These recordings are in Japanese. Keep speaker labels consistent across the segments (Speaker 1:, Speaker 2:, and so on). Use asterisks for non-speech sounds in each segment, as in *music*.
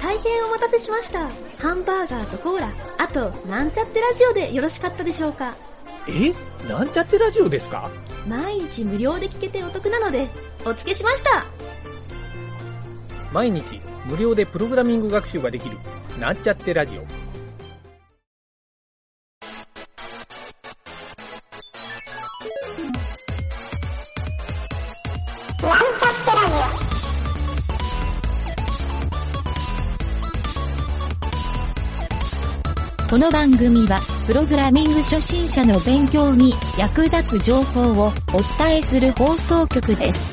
Speaker 1: 大変お待たせしました。ハンバーガーとコーラ、あと、なんちゃってラジオでよろしかったでしょうか。
Speaker 2: え？なんちゃってラジオですか？
Speaker 1: 毎日無料で聞けてお得なので、お付けしました。
Speaker 2: 毎日無料でプログラミング学習ができる。なんちゃってラジオ
Speaker 3: この番組は、プログラミング初心者の勉強に役立つ情報をお伝えする放送局です。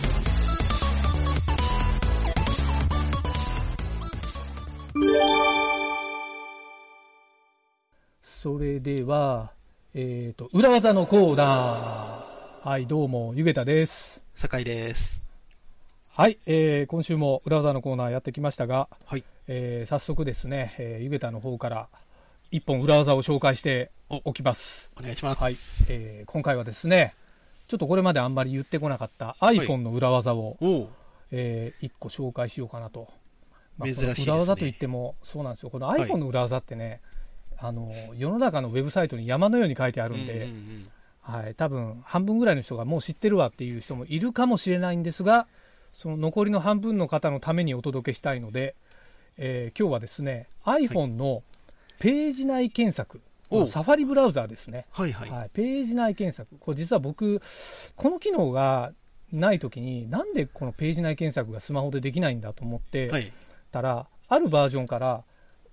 Speaker 2: それではえっ、と裏技のコーナーはいどうもゆげたです
Speaker 4: 酒井です。
Speaker 2: はい、えー、今週も裏技のコーナーやってきましたが、
Speaker 4: はい。
Speaker 2: えー早速ですね、えー、ゆげたの方から一本裏技を紹介してお。きます。
Speaker 4: お願いします。
Speaker 2: はい、えー今回はですねちょっとこれまであんまり言ってこなかった iPhone の裏技を、
Speaker 4: おう。
Speaker 2: えー、1個紹介しようかなと。まあ
Speaker 4: 珍しいですね。
Speaker 2: 裏技といっても、そうなんですよ。この
Speaker 4: はい。
Speaker 2: iPhone の裏技ってね、あの、世の中のウェブサイトに山のように書いてあるんで、
Speaker 4: うんうんうん
Speaker 2: はい、多分半分ぐらいの人がもう知ってるわっていう人もいるかもしれないんですが、その残りの半分の方のためにお届けしたいので、えー今日はですね、iPhone のページ内検索、サファリブラウザーですね。
Speaker 4: はいはい。
Speaker 2: はい、ページ内検索、これ実は僕、この機能がないときに、なんでこのページ内検索がスマホでできないんだと思って
Speaker 4: はい。
Speaker 2: たら、あるバージョンから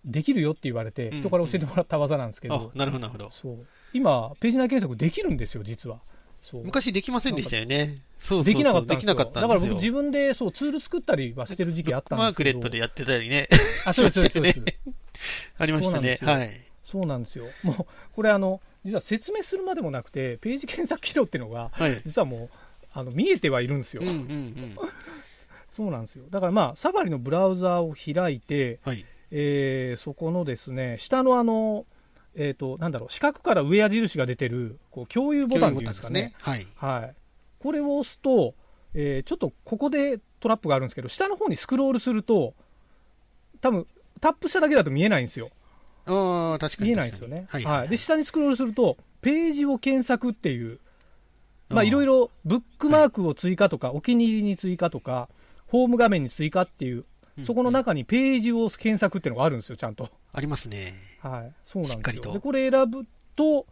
Speaker 2: できるよって言われて、
Speaker 4: うん
Speaker 2: 人から教えてもらった技なんですけど、
Speaker 4: あ、なるほどなるほど。
Speaker 2: そう今、ページ内検索できるんですよ、実は。
Speaker 4: 昔できませんでしたよね。そうそうそう
Speaker 2: できなかったんですよだから僕。自分でそうツール作ったりはしてる時期あったん
Speaker 4: マー
Speaker 2: ですけど。
Speaker 4: クレットでやってたりね。
Speaker 2: あ、そうです、そうです、そうです。*laughs*
Speaker 4: ねありましたね。
Speaker 2: そうなん
Speaker 4: はい。
Speaker 2: そうなんですよ。もう、これあの、実は説明するまでもなくて、ページ検索機能っていうのが、
Speaker 4: はい。
Speaker 2: 実はもう、あの、見えてはいるんですよ。
Speaker 4: うんうんうん。
Speaker 2: そうなんですよ。だからまあ、サファリのブラウザを開いて、
Speaker 4: はい。
Speaker 2: えーそこのですね、下のあの、えっ、と、なんだろう、四角から上矢印が出てる、こう、共有ボタンっていうんですかね。
Speaker 4: はい。
Speaker 2: はい。これを押すと、えーちょっとここでトラップがあるんですけど、下の方にスクロールすると、多分、タップしただけだと見えないんですよ。
Speaker 4: ああ、確かに。
Speaker 2: 見えないんですよね。
Speaker 4: はい。
Speaker 2: はい。で、下にスクロールすると、ページを検索っていう、まあ、いろいろブックマークを追加とか、お気に入りに追加とか、ホーム画面に追加っていう、そこの中にページを検索っていうのがあるんですよ、ちゃんと。
Speaker 4: ありますね。
Speaker 2: はい。そうなんですよ。で、これ選ぶと、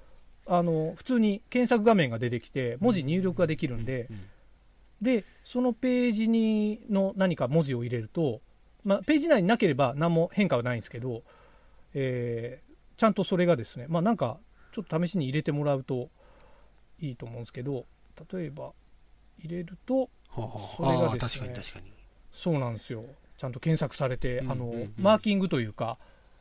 Speaker 2: あの、普通に検索画面が出てきて、文字入力ができるんで、で、そのページにの何か文字を入れると、まあ、ページ内になければ何も変化はないんですけど、えーちゃんとそれがですね、まあ、なんかちょっと試しに入れてもらうといいと思うんですけど、例えば入れると、それがですね。そうなんですよ、ちゃんと検索されて、
Speaker 4: うん
Speaker 2: あの
Speaker 4: うんうん
Speaker 2: マーキングというか、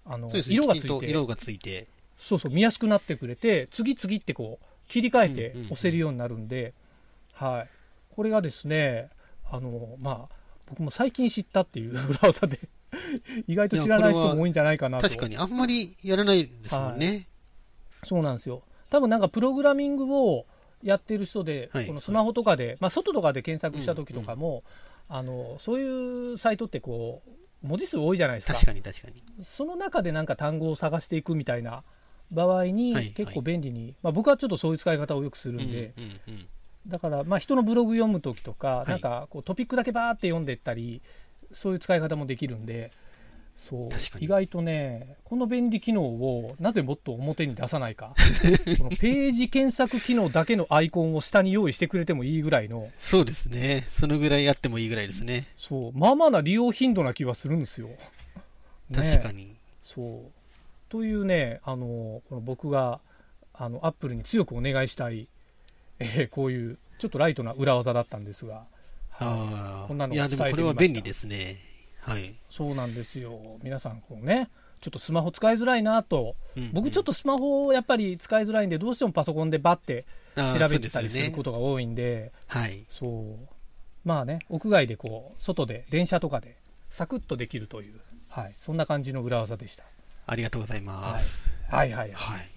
Speaker 2: あの
Speaker 4: ね。
Speaker 2: 色がついて
Speaker 4: 色がついて。
Speaker 2: そうそう、見やすくなってくれて、次々ってこう、切り替えて
Speaker 4: うんうんうん
Speaker 2: 押せるようになるんで、はい。これがですね、あの、まあ、僕も最近知ったっていう *laughs* 裏技で、意外と知らない人も多いんじゃないかなと。
Speaker 4: 確かに、あんまりやらないですもんね。
Speaker 2: そうなんですよ。多分なんかプログラミングをやってる人で、
Speaker 4: はい
Speaker 2: このスマホとかで、まあ外とかで検索した時とかも、あの、そういうサイトってこう、文字数多いじゃないですか。
Speaker 4: 確かに確かに。
Speaker 2: その中でなんか単語を探していくみたいな場合に
Speaker 4: はい
Speaker 2: 結構便利に、まあ、僕はちょっとそういう使い方をよくするんで、
Speaker 4: うんうんうん。
Speaker 2: だからまあ人のブログ読むときとか、
Speaker 4: い。
Speaker 2: なんかこうトピックだけバーって読んでいったり、そういう使い方もできるんで、そう意外とね、この便利機能をなぜもっと表に出さないか、*laughs* このページ検索機能だけのアイコンを下に用意してくれてもいいぐらいの、
Speaker 4: そうですね。そのぐらいやってもいいぐらいですね。
Speaker 2: そうまあまあな利用頻度な気はするんですよ。ね *laughs*
Speaker 4: 確かに。
Speaker 2: そう。というね、あの、この僕が、あの、アップルに強くお願いしたい、えーこういう、ちょっとライトな裏技だったんですが、
Speaker 4: ああ。
Speaker 2: こんなの
Speaker 4: いや、でもこれは便利ですね。はい。
Speaker 2: そうなんですよ。皆さん、こうね、ちょっとスマホ使いづらいなと、
Speaker 4: うん
Speaker 2: 僕ちょっとスマホをやっぱり使いづらいんで、どうしてもパソコンでバッて調べてたりすることが多いんで、
Speaker 4: はい。
Speaker 2: そう。まあね、屋外でこう、外で、電車とかで、サクッとできるという、はい、そんな感じの裏技でした。
Speaker 4: ありがとうござい
Speaker 2: はい
Speaker 4: ます。。
Speaker 2: はいはいはい。
Speaker 4: はい。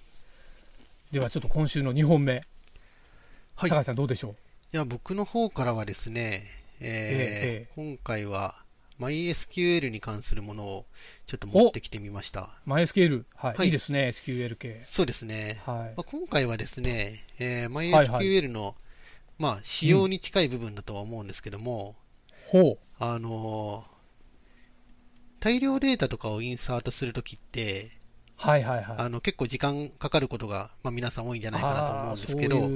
Speaker 2: ではちょっと今週の2本目、
Speaker 4: はい。
Speaker 2: 酒
Speaker 4: い
Speaker 2: 井さんどうでしょう？
Speaker 4: や、僕の方からはですね、
Speaker 2: え
Speaker 4: えー今回は MySQL に関するものをちょっと持ってきてみました。
Speaker 2: MySQL。はい。
Speaker 4: はい
Speaker 2: いいですね、SQL 系。
Speaker 4: そうですね。
Speaker 2: はい
Speaker 4: まあ、今回はですね、えー
Speaker 2: はいはい
Speaker 4: MySQL の、まあ、仕様に近い部分だとは思うんですけども、
Speaker 2: ほ
Speaker 4: あのー大量データとかをインサートするときって、
Speaker 2: う。はいはいはい。
Speaker 4: あの、結構時間かかることが、まあ、皆さん多いんじゃないかなと思うんですけど、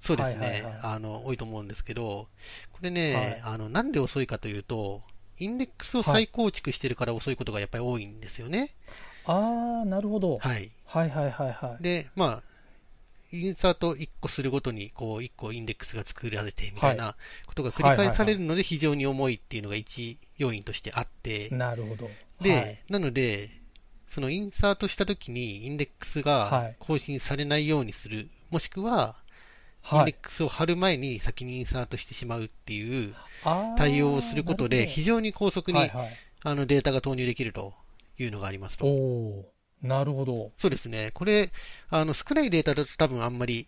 Speaker 2: そう
Speaker 4: ですね、
Speaker 2: はいはいはい
Speaker 4: あの、多いと思うんですけど、これね、
Speaker 2: はい
Speaker 4: あの、なんで遅いかというと、インデックスを再構築してるから遅いことがやっぱり多いんですよね。
Speaker 2: ああ、なるほど。
Speaker 4: はい。
Speaker 2: はいはいはいはい。
Speaker 4: で、まあ、インサート1個するごとに、こう、1個インデックスが作られて、みたいなことが繰り返されるので、非常に重いっていうのが一要因としてあって、
Speaker 2: なるほど。
Speaker 4: で、
Speaker 2: はい
Speaker 4: なので、そのインサートしたときに、インデックス
Speaker 2: はい
Speaker 4: が更新されないようにする、もしくは、イン
Speaker 2: はい。
Speaker 4: デックスを貼る前に先にインサートしてしまうっていう対応をすることで、非常に高速に、
Speaker 2: はいはい。
Speaker 4: あのデータが投入できるというのがありますと。
Speaker 2: なるほど。
Speaker 4: そうですね。これ、あの、少ないデータだと多分あんまり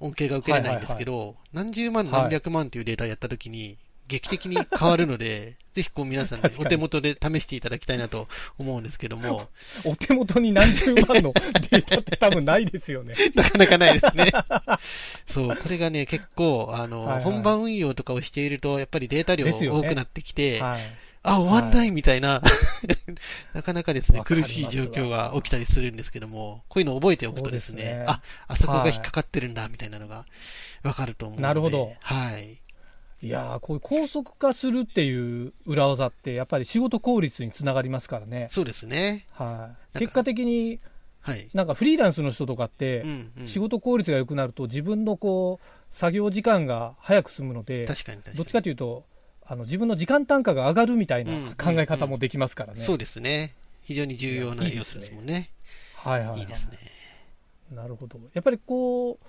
Speaker 4: 恩恵が受けれないんですけど、何十万、
Speaker 2: はい
Speaker 4: 何百万というデータをやったときに、劇的に変わるので、*laughs* ぜひこう皆さんに
Speaker 2: 確かに
Speaker 4: お手元で試していただきたいなと思うんですけども、*laughs*
Speaker 2: お手元に何十万の *laughs* データって多分ないですよね。
Speaker 4: なかなかないですね。そう、これがね、結構、あの、
Speaker 2: はいはい
Speaker 4: 本番運用とかをしていると、やっぱりデータ量多くなってきて、
Speaker 2: はい。
Speaker 4: あ、終わんないみたいな、なかなかですね、苦しい状況が起きたりするんですけども、こういうのを覚えておくとですね、
Speaker 2: すね
Speaker 4: あ、あそこが引っかかってるんだ、みたいなのがわかると思うので。
Speaker 2: なるほど
Speaker 4: はい。
Speaker 2: いやー、こういう高速化するっていう裏技って、やっぱり仕事効率につながりますからね。
Speaker 4: そうですね。
Speaker 2: はい。
Speaker 4: か
Speaker 2: 結果的に、
Speaker 4: はい。
Speaker 2: なんかフリーランスの人とかって
Speaker 4: う、ん、うん。
Speaker 2: 仕事効率が良くなると自分のこう、作業時間が早く済むので、
Speaker 4: 確かに確かに。
Speaker 2: どっちかというと、あの自分の時間単価が上がるみたいな
Speaker 4: うん
Speaker 2: 考え方もできますからね。
Speaker 4: そうですね。非常に重要な要素ですもんね。
Speaker 2: はいはい、はい。
Speaker 4: いいですね。
Speaker 2: なるほど。やっぱりこう、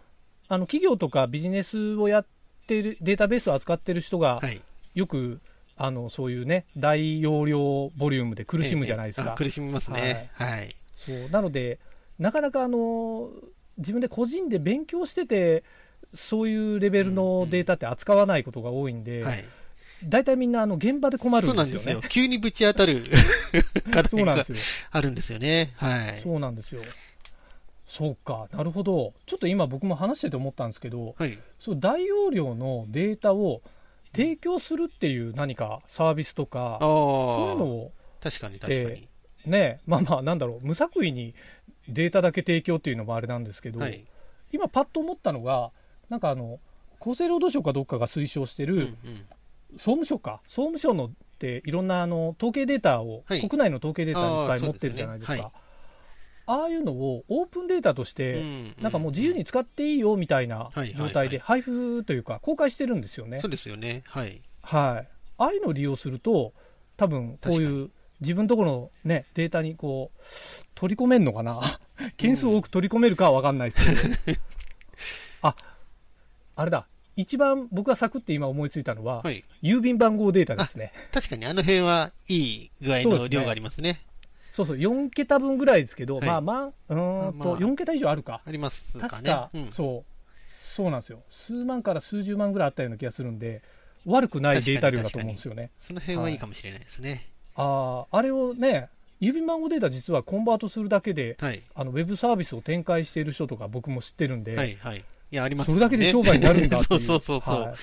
Speaker 2: あの企業とかビジネスをやってる、データベースを扱ってる人が、
Speaker 4: はい。
Speaker 2: よく、あの、そういうね、大容量ボリュームで苦しむじゃないですか。
Speaker 4: 苦しみますね。はい。
Speaker 2: そう。なので、なかなかあの、自分で個人で勉強してて、そういうレベルのデータって扱わないことが多いんで、
Speaker 4: はい。
Speaker 2: 大体みんなあの現場で困る
Speaker 4: そうんなん
Speaker 2: でよね。
Speaker 4: ですすよ。急にぶち当たる *laughs*
Speaker 2: そうなんですよ。
Speaker 4: あるんですよね。はい。
Speaker 2: そうなんですよ。そうか、なるほど。ちょっと今僕も話してて思ったんですけど、
Speaker 4: はい。
Speaker 2: そう大容量のデータを提供するっていう何かサービスとか。そういうのを
Speaker 4: 確かに確かに。
Speaker 2: ね、まあまあなんだろう、無作為にデータだけ提供っていうのもあれなんですけど、
Speaker 4: はい。
Speaker 2: 今パッと思ったのが、なんかあの、厚生労働省かどっかが推奨してる、
Speaker 4: うんうん
Speaker 2: 総務省か、総務省のっていろんなあの統計データを、
Speaker 4: はい
Speaker 2: 国内の統計データいっぱい持ってるじゃないですか。ああいうのをオープンデータとして、
Speaker 4: うん
Speaker 2: なんかもう自由に使っていいよみたいな
Speaker 4: はい
Speaker 2: 状態で配布というか公開してるんですよね。
Speaker 4: そうですよね。はい。
Speaker 2: はい。ああいうのを利用すると、多分こういう自分のところのね、データにこう、取り込めるのかな？*laughs* 件数多く取り込めるかはわかんないですけど。あ、あれだ。一番僕がサクって今思いついたのは、
Speaker 4: はい。
Speaker 2: 郵便番号データですね。
Speaker 4: 確かにあの辺はいい具合の量がありますね。
Speaker 2: そうそう、4桁分ぐらいですけど、
Speaker 4: はい
Speaker 2: まあまあ、うーんと、
Speaker 4: まあ
Speaker 2: 4桁以上あるか。
Speaker 4: ありますかね。
Speaker 2: 確か、
Speaker 4: うん
Speaker 2: そう、そうなんですよ。数万から数十万ぐらいあったような気がするんで、悪くないデータ量だと思うんですよね。
Speaker 4: その辺はいいかもしれないですね。
Speaker 2: ああ、あれをね、郵便番号データ実はコンバートするだけで、
Speaker 4: はい。
Speaker 2: あのウェブサービスを展開している人とか僕も知ってるんで、
Speaker 4: はい、はい。いや、あります
Speaker 2: それだけで商売になるんだっていう。*laughs*
Speaker 4: そうそうそうそう。
Speaker 2: はい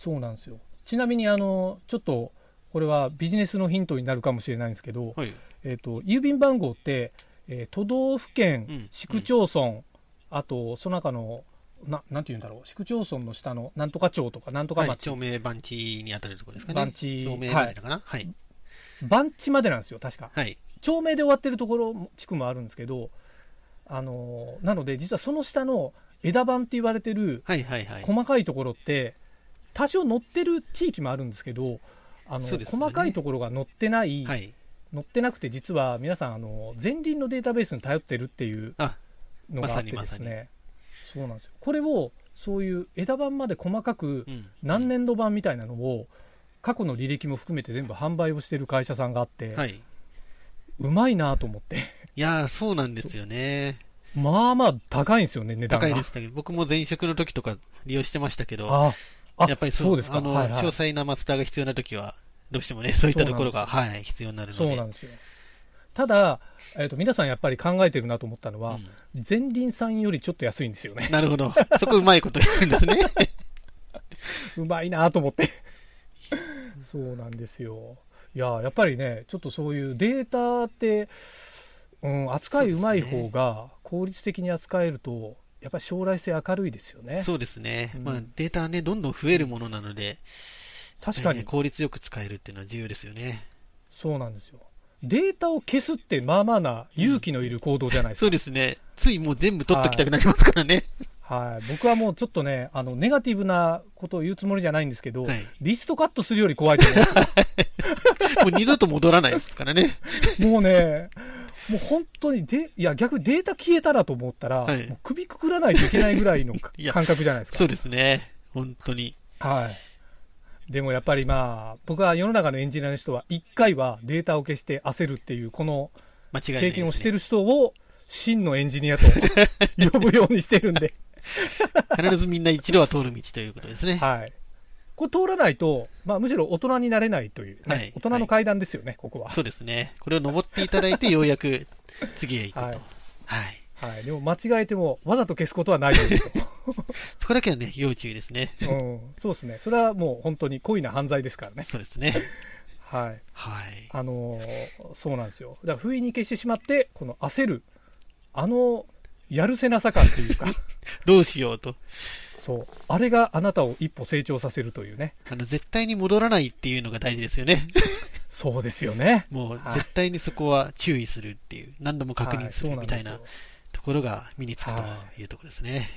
Speaker 2: そうなんですよ。ちなみに、あの、ちょっと、これはビジネスのヒントになるかもしれないんですけど、
Speaker 4: はい。
Speaker 2: えっ、と、郵便番号って、えー都道府県、
Speaker 4: うん
Speaker 2: 市区町村、あと、その中の、ななんて言うんだろう、市区町村の下のなんとか町とかなんとか
Speaker 4: はい、
Speaker 2: 町、
Speaker 4: 町名番地に当たるところですかね。
Speaker 2: 番地
Speaker 4: 町名までだかな。はい。
Speaker 2: 番地までなんですよ、確か。
Speaker 4: はい。
Speaker 2: 町名で終わってるところも、地区もあるんですけど、あのーなので、実はその下の枝番って言われてる。細かいところって、多少載ってる地域もあるんですけど、あの
Speaker 4: ね
Speaker 2: 細かいところが載ってない、
Speaker 4: はい。
Speaker 2: 載ってなくて、実は皆さん、あの前輪のデータベースに頼ってるっていう
Speaker 4: あ、
Speaker 2: のがあってですね、そうなんですよ。これを、そういう枝番まで細かく
Speaker 4: うん。
Speaker 2: 何年度版みたいなのを、過去の履歴も含めて全部販売をしてる会社さんがあって、
Speaker 4: はい。
Speaker 2: うまいなと思って。
Speaker 4: いやー、そうなんですよね。
Speaker 2: まあまあ高いんですよね、値段が。
Speaker 4: 高いですけど、僕も前職の時とか利用してましたけど、
Speaker 2: ああ、
Speaker 4: やっぱり
Speaker 2: そうですか。
Speaker 4: あの、
Speaker 2: はいはい
Speaker 4: 詳細なマスターが必要な時は、どうしてもね、そういったところが、はい、必要になるので。
Speaker 2: そうなんですよ。ただ、えっ、と、皆さんやっぱり考えてるなと思ったのは、前輪さんよりちょっと安いんですよね。
Speaker 4: なるほど。そこうまいこと言うんですね。*laughs*
Speaker 2: うまいなと思って。そうなんですよ。いや、やっぱりね、ちょっとそういうデータって、うん、扱いうまい方が効率的に扱えると、やっぱり将来性明るいですよね。
Speaker 4: そうですね。
Speaker 2: うん
Speaker 4: まあ、データはね、どんどん増えるものなので、
Speaker 2: 確かに
Speaker 4: ね、効率よく使えるっていうのは重要ですよね。
Speaker 2: そうなんですよ。データを消すってまあまあな勇気のいる行動じゃないですか。*laughs*
Speaker 4: そうですね。ついもう全部取っときたくなりますからね。
Speaker 2: はい。僕はもうちょっとね、あの、ネガティブなことを言うつもりじゃないんですけど、
Speaker 4: はい
Speaker 2: リストカットするより怖いと思 *laughs*
Speaker 4: もう二度と戻らないですからね。
Speaker 2: う。*laughs* もうね、もう本当にで、いや逆にデータ消えたらと思ったら、
Speaker 4: はい
Speaker 2: 首くくらないといけないぐらいの *laughs* 感覚じゃないですか。
Speaker 4: そうですね。本当に。
Speaker 2: はい。でもやっぱりまあ、僕は世の中のエンジニアの人は、一回はデータを消して焦るっていう、この。経験をしてる人を、真のエンジニアと *laughs* 呼ぶようにしてるんで。
Speaker 4: 必ずみんな一度は通る道ということですね。
Speaker 2: はい。これ通らないと、まあむしろ大人になれないという、ね
Speaker 4: はい
Speaker 2: 大人の階段ですよね、ここは。
Speaker 4: そうですね。これを登っていただいて、ようやく *laughs* 次へ行くと。
Speaker 2: は
Speaker 4: はいい。
Speaker 2: はい。でも間違えても、わざと消すことはないという *laughs*
Speaker 4: そこだけはね、要注意ですね。
Speaker 2: と。うん。そうですね。それはもう本当に故意な犯罪ですからね。
Speaker 4: そうですね。
Speaker 2: はい。
Speaker 4: はい。
Speaker 2: あのーそうなんですよ。だから不意に消してしまって、この焦る、あの、やるせなさ感というか、*laughs*
Speaker 4: どうしようと。
Speaker 2: そう。あれがあなたを一歩成長させるというね。
Speaker 4: あの、絶対に戻らないっていうのが大事ですよね。
Speaker 2: そうですよね。*laughs*
Speaker 4: もう、
Speaker 2: はい
Speaker 4: 絶対にそこは注意するっていう、何度も確認するみたいなところが身につくと
Speaker 2: はい
Speaker 4: いうところですね。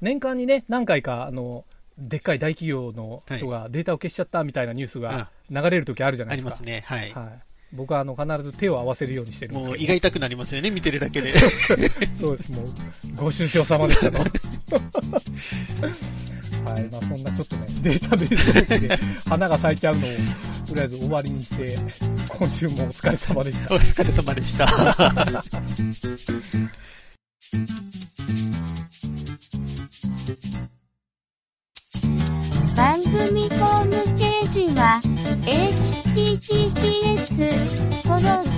Speaker 2: 年間にね、何回か、あの、でっかい大企業の人がデータを消しちゃったみたいなニュースが流れる時あるじゃないですか。
Speaker 4: ありますね。はい。
Speaker 2: はい。僕はあの必ず手を合わせるようにしてるんですけど。
Speaker 4: もう胃が痛くなりますよね、見てるだけで。*laughs*
Speaker 2: そうです、もう、ご愁傷様でしたと。はい、まあそんなちょっとね、データベーストークで花が咲いちゃうのを、とりあえず終わりにして、今週もお疲れ様でした
Speaker 4: お。疲れ様でした。*laughs*
Speaker 3: 番組ホームページは https コロン